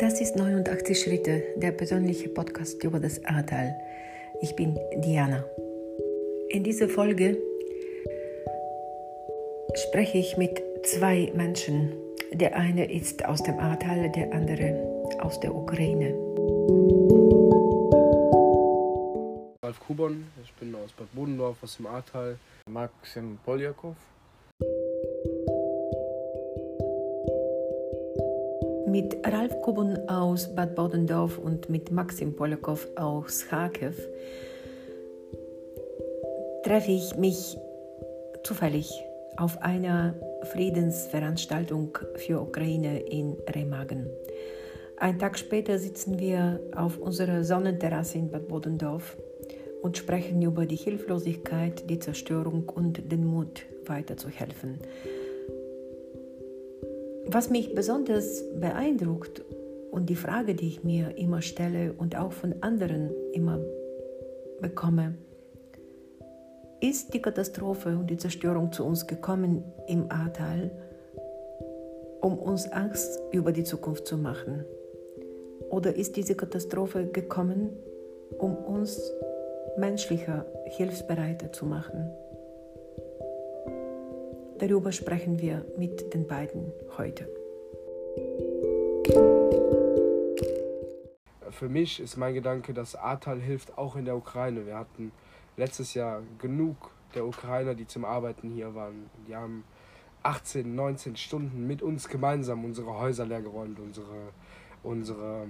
Das ist 89 Schritte, der persönliche Podcast über das Ahrtal. Ich bin Diana. In dieser Folge spreche ich mit zwei Menschen. Der eine ist aus dem Ahrtal, der andere aus der Ukraine. Ralf Kubon, ich bin aus Bad Bodendorf, aus dem Ahrtal. Maxim Poljakov. Mit Ralf Kubon aus Bad Bodendorf und mit Maxim Poljakov aus Kharkiv treffe ich mich zufällig auf einer Friedensveranstaltung für Ukraine in Remagen. Ein Tag später sitzen wir auf unserer Sonnenterrasse in Bad Bodendorf und sprechen über die Hilflosigkeit, die Zerstörung und den Mut, weiterzuhelfen. Was mich besonders beeindruckt und die Frage, die ich mir immer stelle und auch von anderen immer bekomme, ist die Katastrophe und die Zerstörung zu uns gekommen im Ahrtal, um uns Angst über die Zukunft zu machen? Oder ist diese Katastrophe gekommen, um uns menschlicher, hilfsbereiter zu machen? Darüber sprechen wir mit den beiden heute. Für mich ist mein Gedanke, dass Ahrtal hilft auch in der Ukraine. Wir hatten letztes Jahr genug der Ukrainer, die zum Arbeiten hier waren. Die haben 18, 19 Stunden mit uns gemeinsam unsere Häuser leergeräumt, unsere unsere,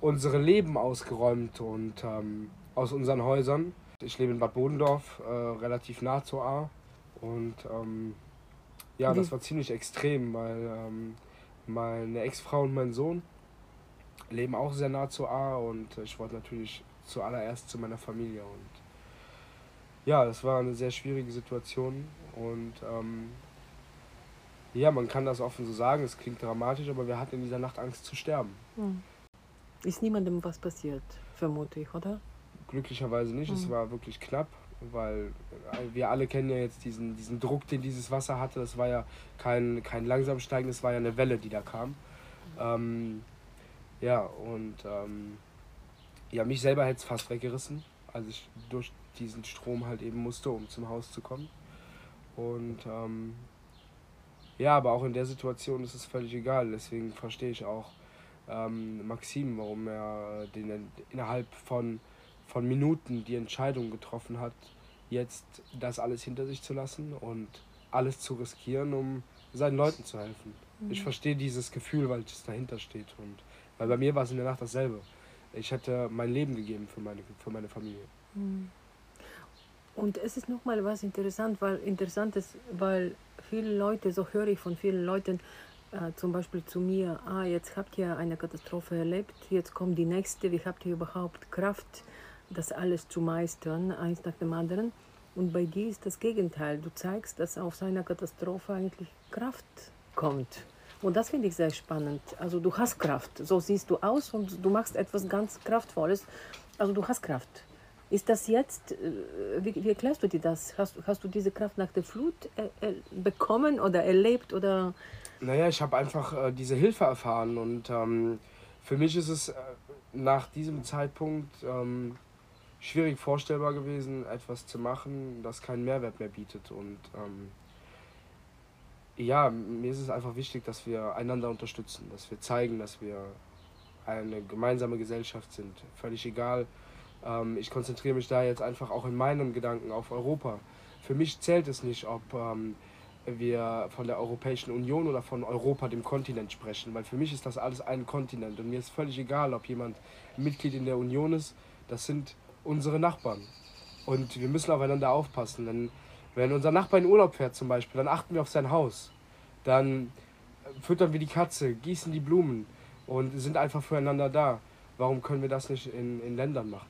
unsere Leben ausgeräumt und ähm, aus unseren Häusern. Ich lebe in Bad Bodendorf, äh, relativ nah zur A. Und ähm, ja, das war ziemlich extrem, weil ähm, meine Ex-Frau und mein Sohn leben auch sehr nah zur A und ich wollte natürlich zuallererst zu meiner Familie. Und ja, das war eine sehr schwierige Situation und ähm, ja, man kann das offen so sagen, es klingt dramatisch, aber wir hatten in dieser Nacht Angst zu sterben. Hm. Ist niemandem was passiert, vermute ich, oder? Glücklicherweise nicht, mhm. es hm. war wirklich knapp, weil äh, wir alle kennen ja jetzt diesen, diesen Druck, den dieses Wasser hatte. Das war ja kein, kein langsam steigen, das war ja eine Welle, die da kam. Ähm, ja, und ähm, ja, mich selber hätte es fast weggerissen, als ich durch diesen Strom halt eben musste, um zum Haus zu kommen. Und ähm, ja, aber auch in der Situation ist es völlig egal. Deswegen verstehe ich auch ähm, Maxim, warum er den, innerhalb von, von Minuten die Entscheidung getroffen hat, jetzt das alles hinter sich zu lassen und alles zu riskieren, um seinen Leuten zu helfen. Mhm. Ich verstehe dieses Gefühl, weil es dahinter steht. Und weil bei mir war es in der Nacht dasselbe. Ich hätte mein Leben gegeben für meine, für meine Familie. Mhm. Und es ist nochmal was interessant, weil, Interessantes, weil viele Leute, so höre ich von vielen Leuten, äh, zum Beispiel zu mir, ah, jetzt habt ihr eine Katastrophe erlebt, jetzt kommt die nächste, wie habt ihr überhaupt Kraft, das alles zu meistern, eins nach dem anderen. Und bei dir ist das Gegenteil. Du zeigst, dass aus einer Katastrophe eigentlich Kraft kommt. Und das finde ich sehr spannend. Also du hast Kraft, so siehst du aus und du machst etwas ganz Kraftvolles. Also du hast Kraft. Ist das jetzt, äh, wie, wie erklärst du dir das? Hast, hast du diese Kraft nach der Flut äh, äh, bekommen oder erlebt? Oder? Naja, ich habe einfach äh, diese Hilfe erfahren und ähm, für mich ist es äh, nach diesem Zeitpunkt ähm, schwierig vorstellbar gewesen, etwas zu machen, das keinen Mehrwert mehr bietet. Und ähm, ja, mir ist es einfach wichtig, dass wir einander unterstützen, dass wir zeigen, dass wir eine gemeinsame Gesellschaft sind. Völlig egal, ähm, ich konzentriere mich da jetzt einfach auch in meinem Gedanken auf Europa. Für mich zählt es nicht, ob ähm, wir von der Europäischen Union oder von Europa, dem Kontinent, sprechen, weil für mich ist das alles ein Kontinent und mir ist völlig egal, ob jemand Mitglied in der Union ist. Das sind unsere Nachbarn und wir müssen aufeinander aufpassen. Denn wenn unser Nachbar in Urlaub fährt zum Beispiel, dann achten wir auf sein Haus. Dann füttern wir die Katze, gießen die Blumen und sind einfach füreinander da. Warum können wir das nicht in, in Ländern machen?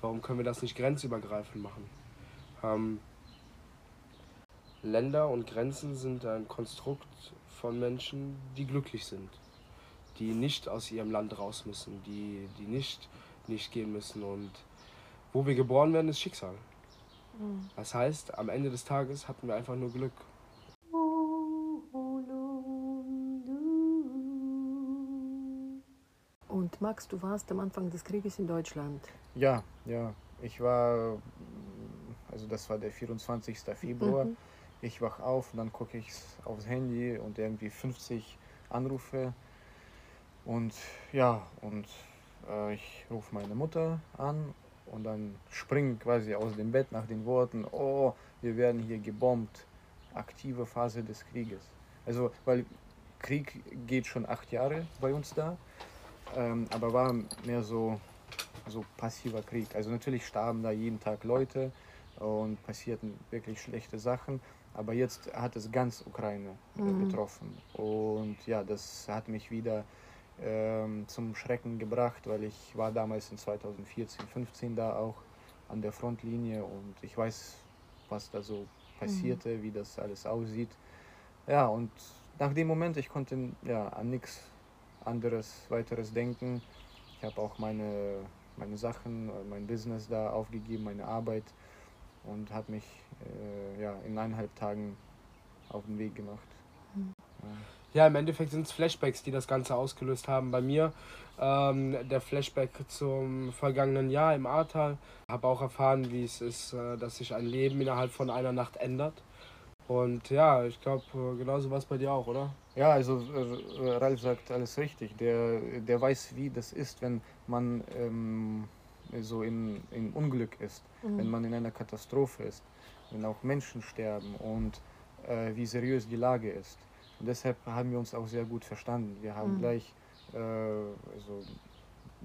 Warum können wir das nicht grenzübergreifend machen? Ähm, Länder und Grenzen sind ein Konstrukt von Menschen, die glücklich sind, die nicht aus ihrem Land raus müssen, die, die nicht, nicht gehen müssen. Und wo wir geboren werden, ist Schicksal. Mhm. Das heißt, am Ende des Tages hatten wir einfach nur Glück. Und Max, du warst am Anfang des Krieges in Deutschland. Ja, ja. Ich war, also das war der 24. Februar. Mhm. Ich wach auf und dann gucke ich aufs Handy und irgendwie 50 Anrufe. Und ja, und äh, ich rufe meine Mutter an und dann springe quasi aus dem Bett nach den Worten, oh, wir werden hier gebombt. Aktive Phase des Krieges. Also, weil Krieg geht schon acht Jahre bei uns da, ähm, aber war mehr so, so passiver Krieg. Also natürlich starben da jeden Tag Leute und passierten wirklich schlechte Sachen, aber jetzt hat es ganz Ukraine äh, Mhm. betroffen. Und ja, das hat mich wieder ähm, zum Schrecken gebracht, weil ich war damals in 2014, 15 da auch an der Frontlinie und ich weiß, was da so passierte, wie das alles aussieht. Ja, und nach dem Moment, ich konnte ja, an nichts anderes, weiteres denken. Ich habe auch meine, meine Sachen, mein Business da aufgegeben, meine Arbeit und habe mich äh, ja, in eineinhalb Tagen auf den Weg gemacht. Ja. Im Endeffekt sind es Flashbacks, die das Ganze ausgelöst haben. Bei mir ähm, der Flashback zum vergangenen Jahr im Ahrtal. Habe auch erfahren, wie es ist, äh, dass sich ein Leben innerhalb von einer Nacht ändert. Und ja, ich glaube, genauso war es bei dir auch, oder? Ja, also äh, Ralf sagt alles richtig. Der, der weiß, wie das ist, wenn man ähm, so in, in Unglück ist, wenn man in einer Katastrophe ist, wenn auch Menschen sterben und äh, wie seriös die Lage ist. Und deshalb haben wir uns auch sehr gut verstanden. Wir haben Mhm. gleich äh, also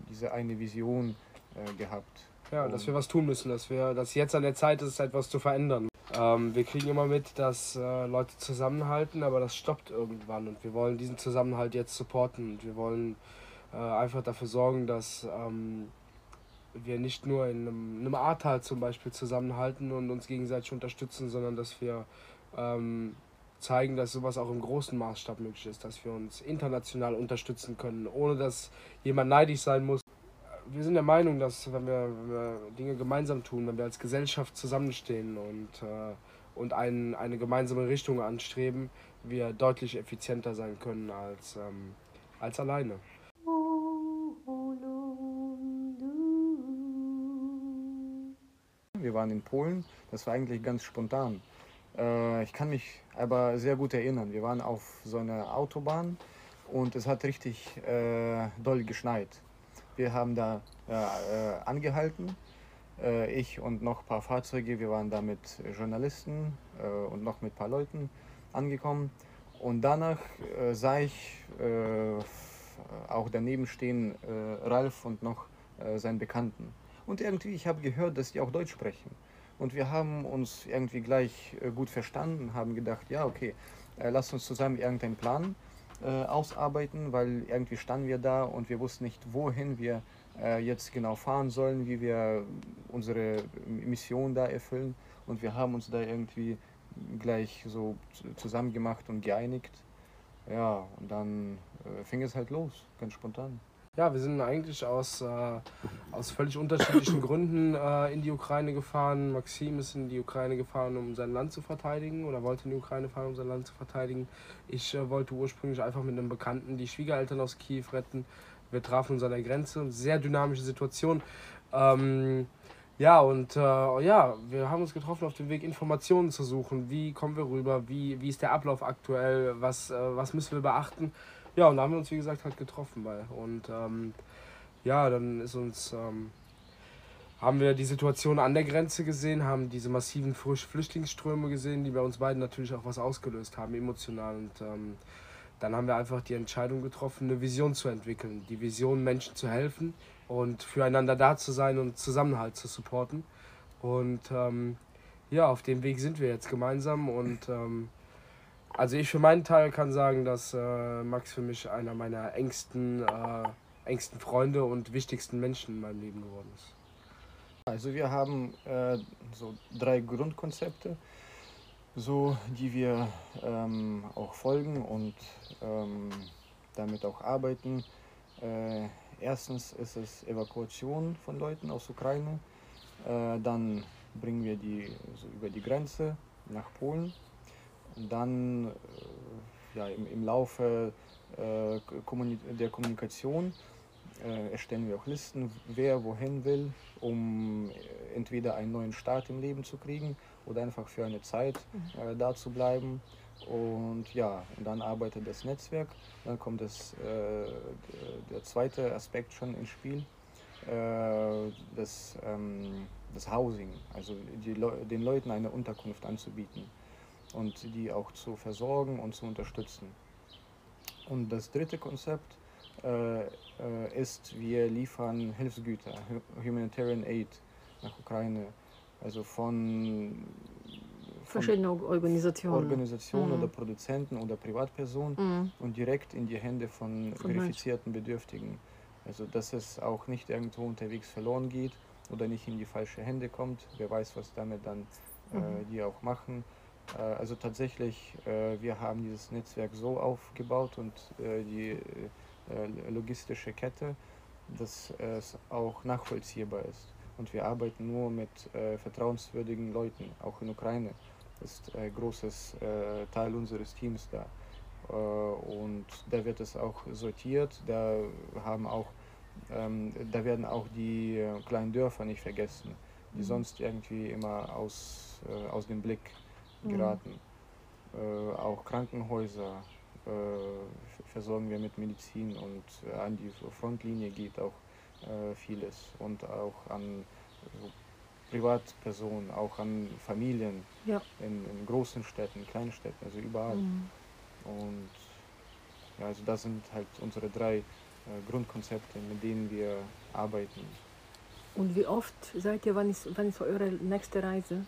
diese eine Vision äh, gehabt. Ja, dass wir was tun müssen, dass wir, dass jetzt an der Zeit ist, etwas zu verändern. Ähm, wir kriegen immer mit, dass äh, Leute zusammenhalten, aber das stoppt irgendwann und wir wollen diesen Zusammenhalt jetzt supporten und wir wollen äh, einfach dafür sorgen, dass ähm, wir nicht nur in einem, einem Ahrtal zum Beispiel zusammenhalten und uns gegenseitig unterstützen, sondern dass wir ähm, zeigen, dass sowas auch im großen Maßstab möglich ist, dass wir uns international unterstützen können, ohne dass jemand neidisch sein muss. Wir sind der Meinung, dass wenn wir, wenn wir Dinge gemeinsam tun, wenn wir als Gesellschaft zusammenstehen und, äh, und ein, eine gemeinsame Richtung anstreben, wir deutlich effizienter sein können als, ähm, als alleine. Wir waren in Polen, das war eigentlich ganz spontan. Äh, ich kann mich aber sehr gut erinnern. Wir waren auf so einer Autobahn und es hat richtig äh, doll geschneit. Wir haben da äh, äh, angehalten, äh, ich und noch ein paar Fahrzeuge. Wir waren da mit Journalisten äh, und noch mit ein paar Leuten angekommen. Und danach äh, sah ich auch daneben stehen Ralf und noch seinen Bekannten. Und irgendwie, ich habe gehört, dass die auch Deutsch sprechen. Und wir haben uns irgendwie gleich äh, gut verstanden, haben gedacht, ja, okay, äh, lasst uns zusammen irgendeinen Plan äh, ausarbeiten, weil irgendwie standen wir da und wir wussten nicht, wohin wir jetzt genau fahren sollen, wie wir unsere Mission da erfüllen. Und wir haben uns da irgendwie gleich so zu- zusammen gemacht und geeinigt. Ja, und dann fing es halt los, ganz spontan. Ja, wir sind eigentlich aus, äh, aus völlig unterschiedlichen Gründen äh, in die Ukraine gefahren. Maxim ist in die Ukraine gefahren, um sein Land zu verteidigen oder wollte in die Ukraine fahren, um sein Land zu verteidigen. Ich äh, wollte ursprünglich einfach mit einem Bekannten die Schwiegereltern aus Kiew retten. Wir trafen uns an der Grenze. Sehr dynamische Situation. Ähm, ja, und äh, ja, wir haben uns getroffen auf dem Weg, Informationen zu suchen. Wie kommen wir rüber? Wie, wie ist der Ablauf aktuell? Was, äh, was müssen wir beachten? Ja, und da haben wir uns, wie gesagt, halt getroffen bei. Und ähm, ja, dann ist uns, ähm, haben wir die Situation an der Grenze gesehen, haben diese massiven Flüchtlingsströme gesehen, die bei uns beiden natürlich auch was ausgelöst haben, emotional. Und ähm, dann haben wir einfach die Entscheidung getroffen, eine Vision zu entwickeln. Die Vision, Menschen zu helfen und füreinander da zu sein und Zusammenhalt zu supporten. Und ähm, ja, auf dem Weg sind wir jetzt gemeinsam und ähm, also ich für meinen Teil kann sagen, dass äh, Max für mich einer meiner engsten, äh, engsten Freunde und wichtigsten Menschen in meinem Leben geworden ist. Also wir haben äh, so drei Grundkonzepte, so die wir ähm, auch folgen und ähm, damit auch arbeiten. Äh, erstens ist es Evakuation von Leuten aus Ukraine. Äh, dann bringen wir die so über die Grenze nach Polen. Dann äh, ja, im, im Laufe äh, der Kommunikation äh, erstellen wir auch Listen, wer wohin will, um entweder einen neuen Start im Leben zu kriegen oder einfach für eine Zeit mhm. äh, da zu bleiben. Und ja, und dann arbeitet das Netzwerk. Dann kommt das, äh, der zweite Aspekt schon ins Spiel, äh, das, ähm, das Housing, also Le den Leuten eine Unterkunft anzubieten und die auch zu versorgen und zu unterstützen. Und das dritte Konzept äh, äh, ist, wir liefern Hilfsgüter, Humanitarian Aid nach Ukraine, also von verschiedene Organisationen. Organisationen mhm. oder Produzenten oder Privatpersonen mhm. und direkt in die Hände von, von verifizierten Bedürftigen. Also dass es auch nicht irgendwo unterwegs verloren geht oder nicht in die falsche Hände kommt. Wer weiß, was damit dann äh, mhm. die auch machen. Äh, also tatsächlich, äh, wir haben dieses Netzwerk so aufgebaut und äh, die logistische Kette, dass es auch nachvollziehbar ist. Und wir arbeiten nur mit vertrauenswürdigen Leuten, auch in Ukraine ist ein großes Teil unseres Teams da. Und da wird es auch sortiert, da haben auch ähm, da werden auch die kleinen Dörfer nicht vergessen, die mhm. sonst irgendwie immer aus, aus dem Blick. Geraten. Mhm. auch Krankenhäuser versorgen wir mit Medizin und an die Frontlinie geht auch vieles und auch an Privatpersonen, auch an Familien ja. in, in, großen Städten, kleinen Städten, also überall. Mhm. Und ja, also das sind halt unsere drei äh, Grundkonzepte, mit denen wir arbeiten. Und wie oft seid ihr, wann ist, wann ist eure nächste Reise?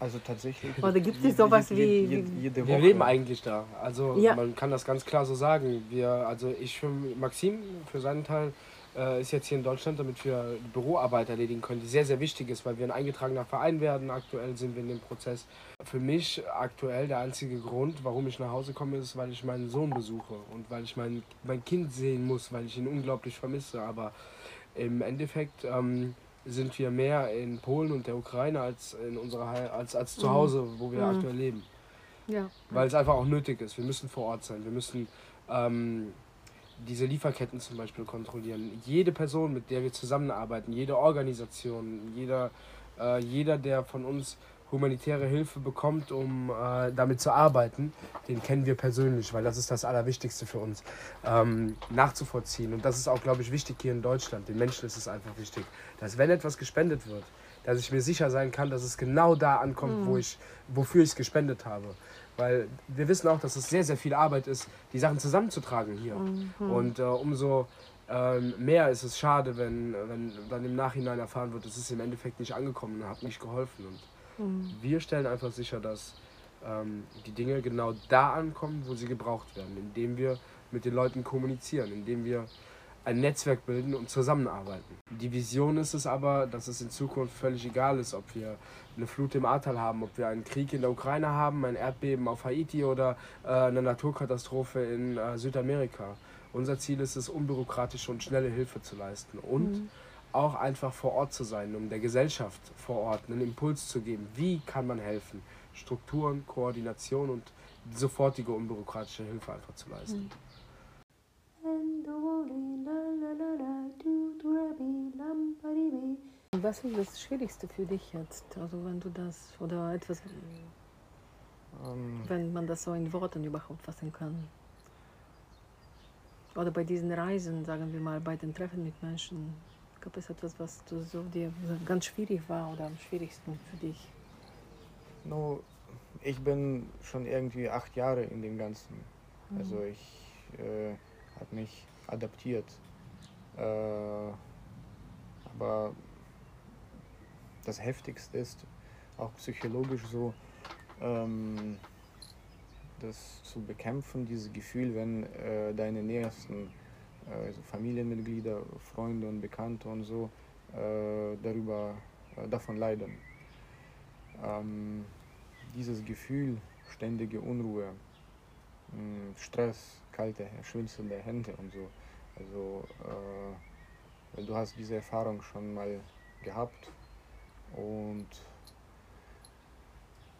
Also tatsächlich. Oder gibt es sowas wie. Jede, jede Woche. Wir leben eigentlich da. Also ja. man kann das ganz klar so sagen. Wir, also ich für Maxim, für seinen Teil, äh, ist jetzt hier in Deutschland, damit wir Büroarbeit erledigen können, die sehr, sehr wichtig ist, weil wir ein eingetragener Verein werden. Aktuell sind wir in dem Prozess. Für mich aktuell der einzige Grund, warum ich nach Hause komme, ist, weil ich meinen Sohn besuche und weil ich mein, mein Kind sehen muss, weil ich ihn unglaublich vermisse. Aber im Endeffekt ähm, sind wir mehr in Polen und der Ukraine als in unserer als, als zu mhm. Hause, wo wir mhm. aktuell leben. Ja. Weil es einfach auch nötig ist. Wir müssen vor Ort sein. Wir müssen ähm, diese Lieferketten zum Beispiel kontrollieren. Jede Person, mit der wir zusammenarbeiten, jede Organisation, jeder, äh, jeder der von uns humanitäre Hilfe bekommt, um äh, damit zu arbeiten, den kennen wir persönlich, weil das ist das Allerwichtigste für uns, ähm, nachzuvollziehen. Und das ist auch, glaube ich, wichtig hier in Deutschland. Den Menschen ist es einfach wichtig, dass wenn etwas gespendet wird, dass ich mir sicher sein kann, dass es genau da ankommt, mhm. wo ich, wofür ich es gespendet habe. Weil wir wissen auch, dass es sehr, sehr viel Arbeit ist, die Sachen zusammenzutragen hier. Mhm. Und äh, umso ähm, mehr ist es schade, wenn, wenn dann im Nachhinein erfahren wird, es ist im Endeffekt nicht angekommen und hat nicht geholfen. Und mhm. wir stellen einfach sicher, dass ähm, die Dinge genau da ankommen, wo sie gebraucht werden, indem wir mit den Leuten kommunizieren, indem wir ein Netzwerk bilden und zusammenarbeiten. Die Vision ist es aber, dass es in Zukunft völlig egal ist, ob wir eine Flut im Ahrtal haben, ob wir einen Krieg in der Ukraine haben, ein Erdbeben auf Haiti oder äh, eine Naturkatastrophe in äh, Südamerika. Unser Ziel ist es, unbürokratische und schnelle Hilfe zu leisten und mhm. Auch einfach vor Ort zu sein, um der Gesellschaft vor Ort einen Impuls zu geben. Wie kann man helfen? Strukturen, Koordination und sofortige unbürokratische Hilfe einfach zu leisten. Mhm. Was ist das Schwierigste für dich jetzt? Also wenn du das oder etwas, ähm, wenn man das so in Worten überhaupt fassen kann. Oder bei diesen Reisen, sagen wir mal, bei den Treffen mit Menschen, gab es etwas, was du so dir ganz schwierig war oder am schwierigsten für dich? No, ich bin schon irgendwie acht Jahre in dem Ganzen. Mhm. Also ich äh, habe mich adaptiert. Äh, aber das Heftigste ist, auch psychologisch so, ähm, das zu bekämpfen, dieses Gefühl, wenn äh, deine nähersten äh, also Familienmitglieder, Freunde und Bekannte und so äh, darüber, äh, davon leiden. Ähm, dieses Gefühl, ständige Unruhe, hm, Stress, kalte, schwinzelnde Hände und so. Also äh, du hast diese Erfahrung schon mal gehabt und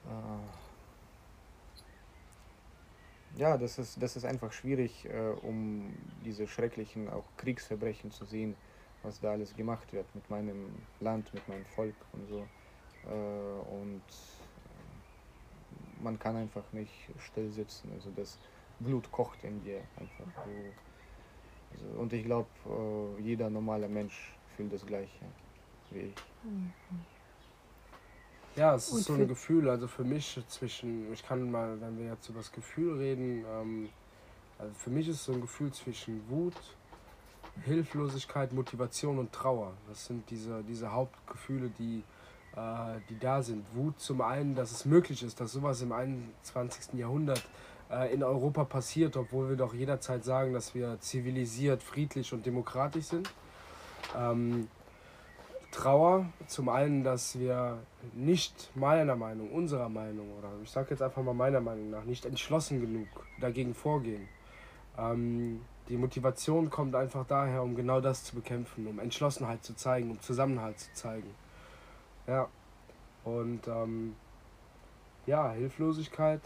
äh, ja, das ist, das ist einfach schwierig, äh, um diese schrecklichen auch Kriegsverbrechen zu sehen, was da alles gemacht wird mit meinem Land, mit meinem Volk und so. Äh, und man kann einfach nicht still sitzen. Also das Blut kocht in dir einfach. Du, also, und ich glaube, äh, jeder normale Mensch fühlt das Gleiche wie ich. Mhm. Ja, es ist so ein Gefühl, also für mich zwischen, ich kann mal, wenn wir jetzt über das Gefühl reden, ähm, also für mich ist so ein Gefühl zwischen Wut, Hilflosigkeit, Motivation und Trauer. Das sind diese, diese Hauptgefühle, die, äh, die da sind. Wut zum einen, dass es möglich ist, dass sowas im 21. Jahrhundert äh, in Europa passiert, obwohl wir doch jederzeit sagen, dass wir zivilisiert, friedlich und demokratisch sind. Ähm, Trauer. Zum einen, dass wir nicht meiner Meinung, unserer Meinung oder ich sage jetzt einfach mal meiner Meinung nach, nicht entschlossen genug dagegen vorgehen. Ähm, die Motivation kommt einfach daher, um genau das zu bekämpfen, um Entschlossenheit zu zeigen, um Zusammenhalt zu zeigen. Ja. Und ähm, ja, Hilflosigkeit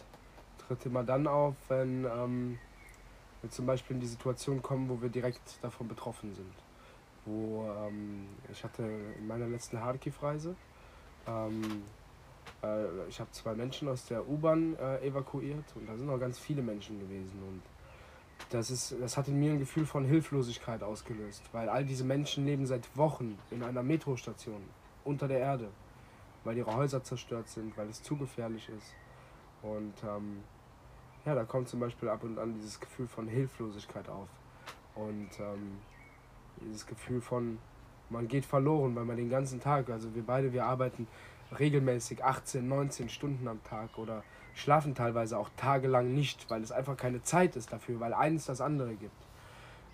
tritt immer dann auf, wenn ähm, wir zum Beispiel in die Situation kommen, wo wir direkt davon betroffen sind wo ähm, ich hatte in meiner letzten Kharkiv-Reise, ähm, äh, ich habe zwei Menschen aus der U-Bahn äh, evakuiert und da sind noch ganz viele Menschen gewesen und das, ist, das hat in mir ein Gefühl von Hilflosigkeit ausgelöst, weil all diese Menschen leben seit Wochen in einer Metrostation unter der Erde, weil ihre Häuser zerstört sind, weil es zu gefährlich ist. Und ähm, ja, da kommt zum Beispiel ab und an dieses Gefühl von Hilflosigkeit auf. Und ähm, dieses Gefühl von, man geht verloren, weil man den ganzen Tag, also wir beide, wir arbeiten regelmäßig 18, 19 Stunden am Tag oder schlafen teilweise auch tagelang nicht, weil es einfach keine Zeit ist dafür, weil eines das andere gibt.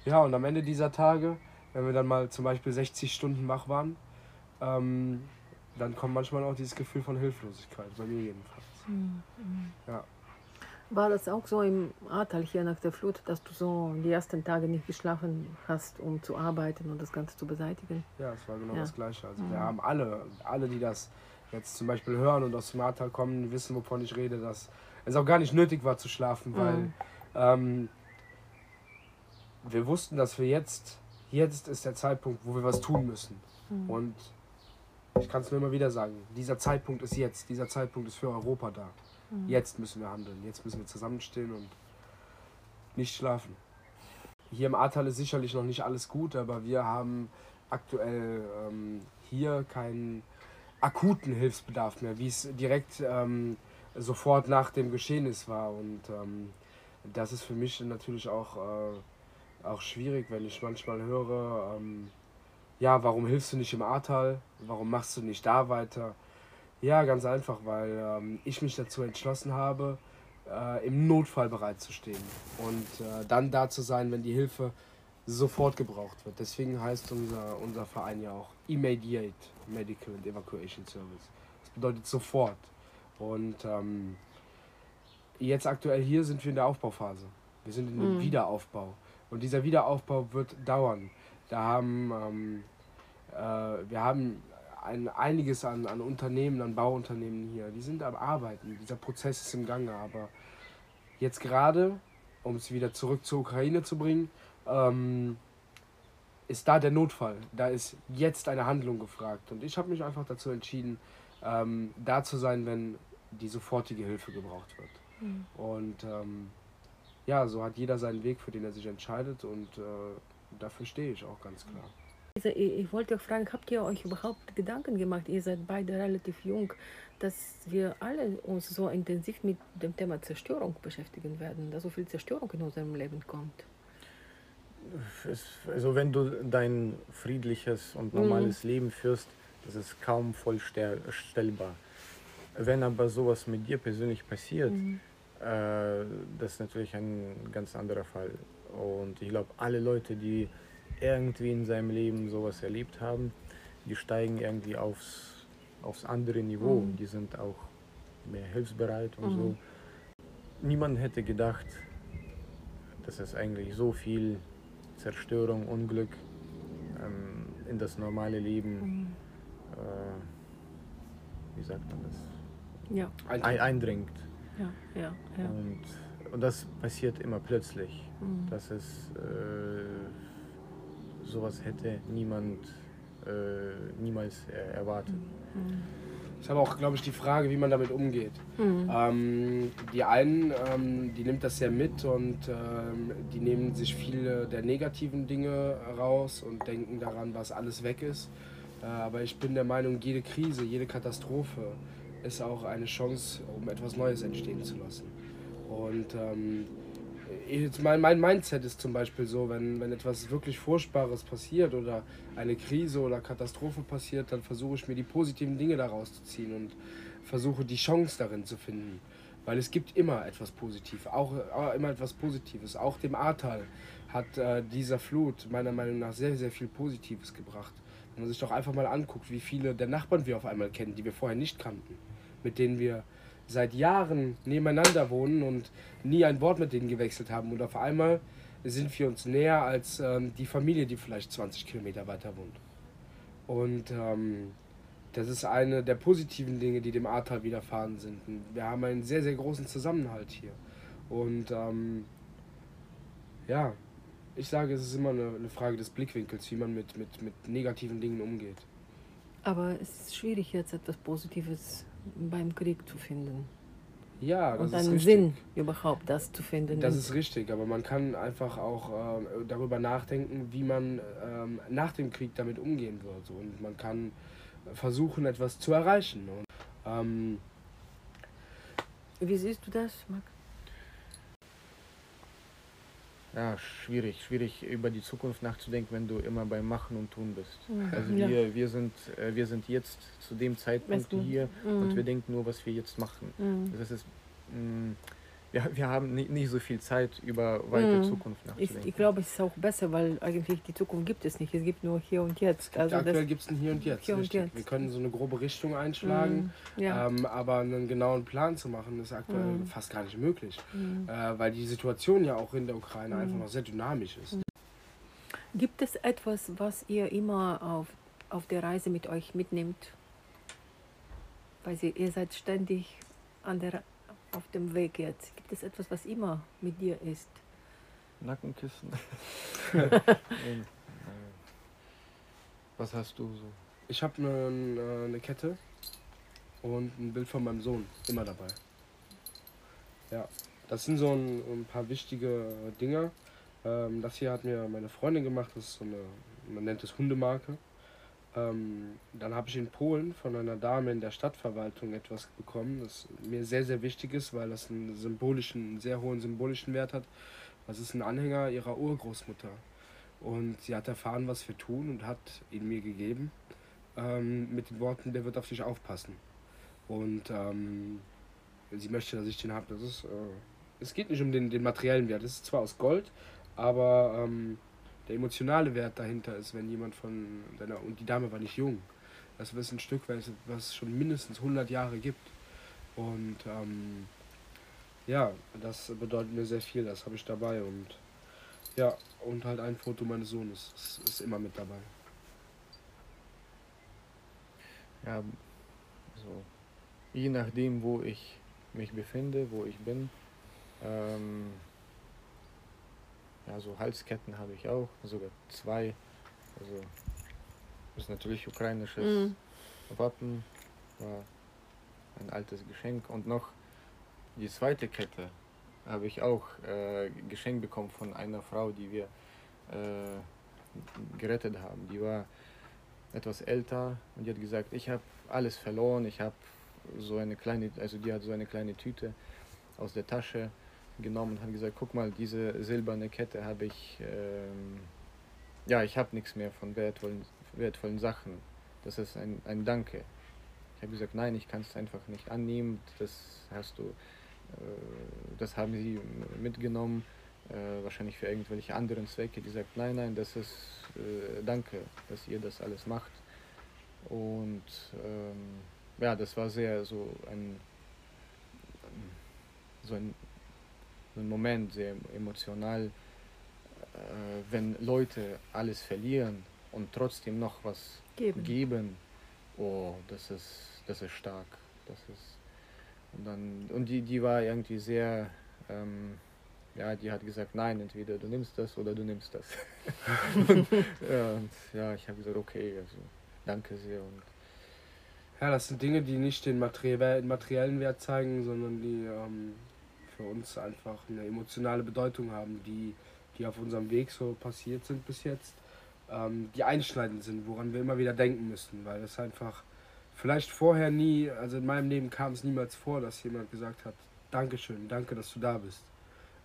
Ja, und am Ende dieser Tage, wenn wir dann mal zum Beispiel 60 Stunden wach waren, ähm, dann kommt manchmal auch dieses Gefühl von Hilflosigkeit, bei mir jedenfalls. Mhm. Ja. War das auch so im Ahrtal hier nach der Flut, dass du so die ersten Tage nicht geschlafen hast, um zu arbeiten und das Ganze zu beseitigen? Ja, es war genau ja. das Gleiche. Also mhm. wir haben alle, alle, die das jetzt zum Beispiel hören und aus dem Ahrtal kommen, wissen, wovon ich rede, dass es auch gar nicht nötig war zu schlafen, weil mhm. ähm, wir wussten, dass wir jetzt, jetzt ist der Zeitpunkt, wo wir was tun müssen. Mhm. Und ich kann es nur immer wieder sagen, dieser Zeitpunkt ist jetzt, dieser Zeitpunkt ist für Europa da. Mhm. Jetzt müssen wir handeln, jetzt müssen wir zusammenstehen und nicht schlafen. Hier im Ahrtal ist sicherlich noch nicht alles gut, aber wir haben aktuell ähm, hier keinen akuten Hilfsbedarf mehr, wie es direkt ähm, sofort nach dem Geschehnis war. Und ähm, das ist für mich natürlich auch, äh, auch schwierig, wenn ich manchmal höre, ähm, ja, warum hilfst du nicht im Ahrtal? Warum machst du nicht da weiter? Ja, ganz einfach, weil ähm, ich mich dazu entschlossen habe, äh, im Notfall bereit zu stehen und äh, dann da zu sein, wenn die Hilfe sofort gebraucht wird. Deswegen heißt unser, unser Verein ja auch Immediate Medical and Evacuation Service. Das bedeutet sofort. Und ähm, jetzt aktuell hier sind wir in der Aufbauphase. Wir sind in dem mhm. Wiederaufbau. Und dieser Wiederaufbau wird dauern. Da haben ähm, äh, wir haben ein, einiges an, an Unternehmen, an Bauunternehmen hier. Die sind am Arbeiten. Dieser Prozess ist im Gange. Aber jetzt gerade, um es wieder zurück zur Ukraine zu bringen, ähm, ist da der Notfall. Da ist jetzt eine Handlung gefragt. Und ich habe mich einfach dazu entschieden, ähm, da zu sein, wenn die sofortige Hilfe gebraucht wird. Mhm. Und ähm, ja, so hat jeder seinen Weg, für den er sich entscheidet. Und äh, dafür stehe ich auch ganz klar. Ich wollte auch fragen, habt ihr euch überhaupt Gedanken gemacht, ihr seid beide relativ jung, dass wir alle uns so intensiv mit dem Thema Zerstörung beschäftigen werden, dass so viel Zerstörung in unserem Leben kommt? also wenn du dein friedliches und normales mhm. Leben führst, das ist kaum vollstellbar. Wenn aber sowas mit dir persönlich passiert, mhm. äh, das ist natürlich ein ganz anderer Fall. Und ich glaube, alle Leute, die irgendwie in seinem Leben sowas erlebt haben, die steigen irgendwie aufs, aufs andere Niveau. Mhm. Die sind auch mehr hilfsbereit und mhm. so. Niemand hätte gedacht, dass es eigentlich so viel Zerstörung, Unglück ähm, in das normale Leben, mhm. äh, wie sagt man das, ja. Ein, eindringt. Ja, ja, ja. Und und das passiert immer plötzlich. Mhm. Das ist, äh, sowas hätte niemand äh, niemals äh, erwartet. Mhm. Ist aber auch, glaube ich, die Frage, wie man damit umgeht. Mhm. Ähm, die einen, ähm, die nimmt das sehr mit und ähm, die nehmen sich viele der negativen Dinge raus und denken daran, was alles weg ist. Äh, aber ich bin der Meinung, jede Krise, jede Katastrophe ist auch eine Chance, um etwas Neues entstehen zu lassen. Und ähm, jetzt mein, mein Mindset ist zum Beispiel so, wenn, wenn etwas wirklich Furchtbares passiert oder eine Krise oder Katastrophe passiert, dann versuche ich mir die positiven Dinge daraus zu ziehen und versuche die Chance darin zu finden. Weil es gibt immer etwas Positives, auch, auch immer etwas Positives. Auch dem Ahrtal hat äh, dieser Flut meiner Meinung nach sehr, sehr viel Positives gebracht. Wenn man sich doch einfach mal anguckt, wie viele der Nachbarn wir auf einmal kennen, die wir vorher nicht kannten, mit denen wir seit Jahren nebeneinander wohnen und nie ein Wort mit denen gewechselt haben. Und auf einmal sind wir uns näher als ähm, die Familie, die vielleicht 20 Kilometer weiter wohnt. Und ähm, das ist eine der positiven Dinge, die dem Ahrtal widerfahren sind. Und wir haben einen sehr, sehr großen Zusammenhalt hier. Und ähm, ja, ich sage, es ist immer eine, eine Frage des Blickwinkels, wie man mit, mit, mit negativen Dingen umgeht. Aber es ist schwierig jetzt etwas Positives beim Krieg zu finden. Ja, das Und ist einen richtig. Sinn überhaupt, das zu finden. Das ist richtig, aber man kann einfach auch ähm, darüber nachdenken, wie man ähm, nach dem Krieg damit umgehen wird. Und man kann versuchen, etwas zu erreichen. Und, ähm, Wie siehst du das, Marc? Ja, schwierig, schwierig über die Zukunft nachzudenken, wenn du immer beim Machen und Tun bist. Also Ja. wir, wir, sind, äh, wir sind jetzt zu dem Zeitpunkt Weißt du, hier Mhm. und wir denken nur, was wir jetzt machen. Mhm. Das ist, mh, wir, wir haben nicht, nicht so viel Zeit, über weite Mhm. Zukunft Ich, nachzudenken. ich glaube, es ist auch besser, weil eigentlich die Zukunft gibt es nicht. Es gibt nur hier und jetzt. Also aktuell gibt es ein Hier und Jetzt. Hier und. Jetzt. Wir können so eine grobe Richtung einschlagen, Mhm. ja. ähm, aber einen genauen Plan zu machen, ist aktuell Mhm. fast gar nicht möglich. Mhm. Äh, weil die Situation ja auch in der Ukraine Mhm. einfach noch sehr dynamisch ist. Gibt es etwas, was ihr immer auf, auf der Reise mit euch mitnehmt? Weil ihr, ihr seid ständig an der, auf dem Weg jetzt. Gibt es etwas, was immer mit dir ist? Nackenkissen. Äh, Was hast du so? Ich habe eine, eine Kette und ein Bild von meinem Sohn immer dabei. Ja, das sind so ein, ein paar wichtige Dinge. Ähm, das hier hat mir meine Freundin gemacht. Das ist so eine, man nennt es Hundemarke. Ähm, dann habe ich in Polen von einer Dame in der Stadtverwaltung etwas bekommen, das mir sehr, sehr wichtig ist, weil das einen symbolischen, einen sehr hohen symbolischen Wert hat. Das ist ein Anhänger ihrer Urgroßmutter. Und sie hat erfahren, was wir tun und hat ihn mir gegeben ähm, mit den Worten, der wird auf dich aufpassen. Und ähm, sie möchte, dass ich den habe. Äh, es geht nicht um den, den materiellen Wert. Es ist zwar aus Gold, aber ähm, der emotionale Wert dahinter ist, wenn jemand von deiner und die Dame war nicht jung. Das ist ein Stück, was es schon mindestens 100 Jahre gibt. Und ähm, ja, das bedeutet mir sehr viel. Das habe ich dabei und ja, und halt ein Foto meines Sohnes. Das ist immer mit dabei. Ja, so. Je nachdem, wo ich mich befinde, wo ich bin. Ähm, ja, so Halsketten habe ich auch, sogar zwei. Also, das ist natürlich ukrainisches Mhm. Wappen, war ein altes Geschenk. Und noch die zweite Kette habe ich auch äh, geschenkt bekommen von einer Frau, die wir äh, gerettet haben. Die war etwas älter und die hat gesagt, ich habe alles verloren, ich habe so eine kleine, also die hat so eine kleine Tüte aus der Tasche genommen und hat gesagt, guck mal, diese silberne Kette habe ich, ähm, ja, ich habe nichts mehr von wertvollen, wertvollen Sachen. Das ist ein, ein Danke. Ich habe gesagt, nein, ich kann es einfach nicht annehmen. Das hast du, äh, das haben sie mitgenommen, äh, wahrscheinlich für irgendwelche anderen Zwecke. Die sagt, nein, nein, das ist äh, Danke, dass ihr das alles macht. Und ähm, ja, das war sehr so ein, so ein, so ein Moment, sehr emotional, äh, wenn Leute alles verlieren und trotzdem noch was Geben. geben, oh, das ist, das ist stark. Das ist und dann und die, die war irgendwie sehr ähm, ja, die hat gesagt, nein, entweder du nimmst das oder du nimmst das. und, ja, und, ja, ich habe gesagt, okay, also danke sehr. Und ja, das sind Dinge, die nicht den materiellen Wert zeigen, sondern die ähm, für uns einfach eine emotionale Bedeutung haben, die, die auf unserem Weg so passiert sind bis jetzt, ähm, die einschneidend sind, woran wir immer wieder denken müssen, weil es einfach vielleicht vorher nie, also in meinem Leben kam es niemals vor, dass jemand gesagt hat, Dankeschön, danke, dass du da bist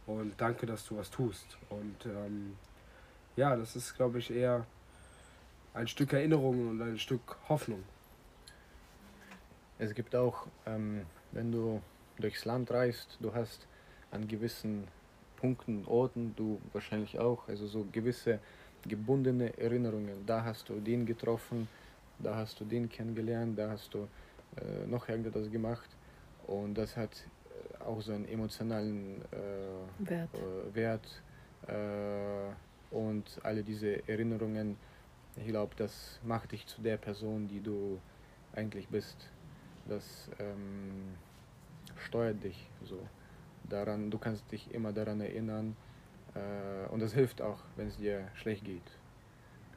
und danke, dass du was tust. Und ähm, ja, das ist, glaube ich, eher ein Stück Erinnerung und ein Stück Hoffnung. Es gibt auch, ähm, wenn du durchs Land reist, du hast an gewissen Punkten, Orten, du wahrscheinlich auch, also so gewisse gebundene Erinnerungen. Da hast du den getroffen, da hast du den kennengelernt, da hast du äh, noch irgendetwas gemacht und das hat äh, auch so einen emotionalen äh, Wert, äh, Wert äh, und alle diese Erinnerungen, ich glaube, das macht dich zu der Person, die du eigentlich bist. Das ähm, steuert dich so. Daran, du kannst dich immer daran erinnern äh, und das hilft auch, wenn es dir schlecht geht.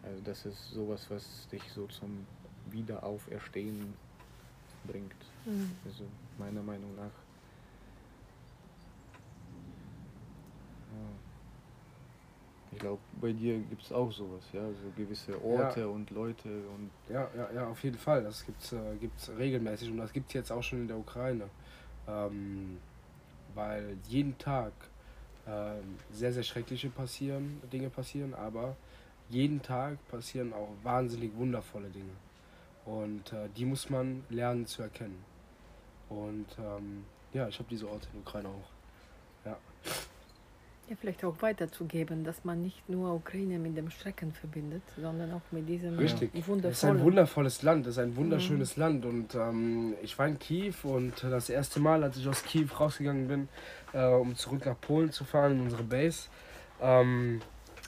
Also das ist sowas, was dich so zum Wiederauferstehen bringt. Mhm. Also meiner Meinung nach. Ich glaube, bei dir gibt es auch sowas, ja, so gewisse Orte ja. und Leute und. Ja, ja, ja, auf jeden Fall. Das gibt es äh, gibt's regelmäßig und das gibt es jetzt auch schon in der Ukraine. Ähm, weil jeden Tag ähm, sehr, sehr schreckliche passieren, Dinge passieren, aber jeden Tag passieren auch wahnsinnig wundervolle Dinge. Und äh, die muss man lernen zu erkennen. Und ähm, ja, ich habe diese Orte in Ukraine auch. Ja. Vielleicht auch weiterzugeben, dass man nicht nur Ukraine mit dem Schrecken verbindet, sondern auch mit diesem Richtig. wundervollen. Es ist ein wundervolles Land, es ist ein wunderschönes mhm. Land. Und ähm, ich war in Kiew und das erste Mal, als ich aus Kiew rausgegangen bin, äh, um zurück nach Polen zu fahren, in unsere Base, ähm,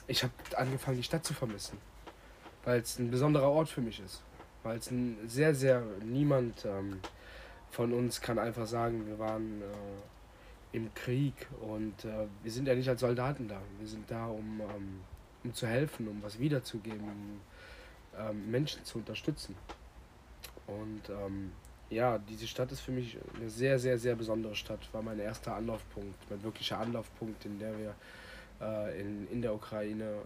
ich habe angefangen, die Stadt zu vermissen. Weil es ein besonderer Ort für mich ist. Weil es ein sehr, sehr, niemand ähm, von uns kann einfach sagen, wir waren... Äh, im Krieg und äh, wir sind ja nicht als Soldaten da. Wir sind da, um, ähm, um zu helfen, um was wiederzugeben, um ähm, Menschen zu unterstützen. Und ähm, ja, diese Stadt ist für mich eine sehr, sehr, sehr besondere Stadt. War mein erster Anlaufpunkt, mein wirklicher Anlaufpunkt, in der wir äh, in, in der Ukraine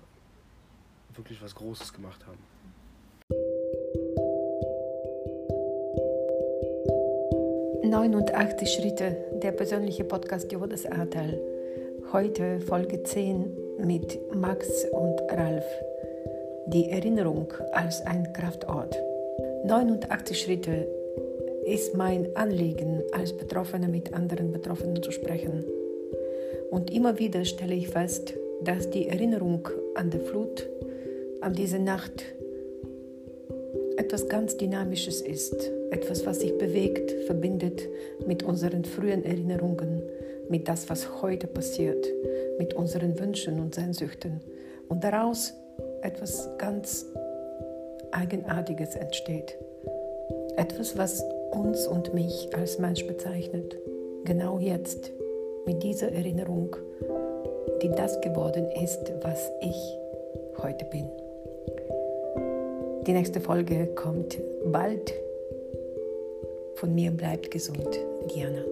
wirklich was Großes gemacht haben. 89 Schritte, der persönliche Podcast Jodas Atal. Heute Folge 10 mit Max und Ralf. Die Erinnerung als ein Kraftort. 89 Schritte ist mein Anliegen, als Betroffene mit anderen Betroffenen zu sprechen. Und immer wieder stelle ich fest, dass die Erinnerung an die Flut, an diese Nacht, etwas ganz Dynamisches ist, etwas, was sich bewegt, verbindet mit unseren frühen Erinnerungen, mit das, was heute passiert, mit unseren Wünschen und Sehnsüchten und daraus etwas ganz Eigenartiges entsteht. Etwas, was uns und mich als Mensch bezeichnet. Genau jetzt, mit dieser Erinnerung, die das geworden ist, was ich heute bin. Die nächste Folge kommt bald. Von mir bleibt gesund, Diana.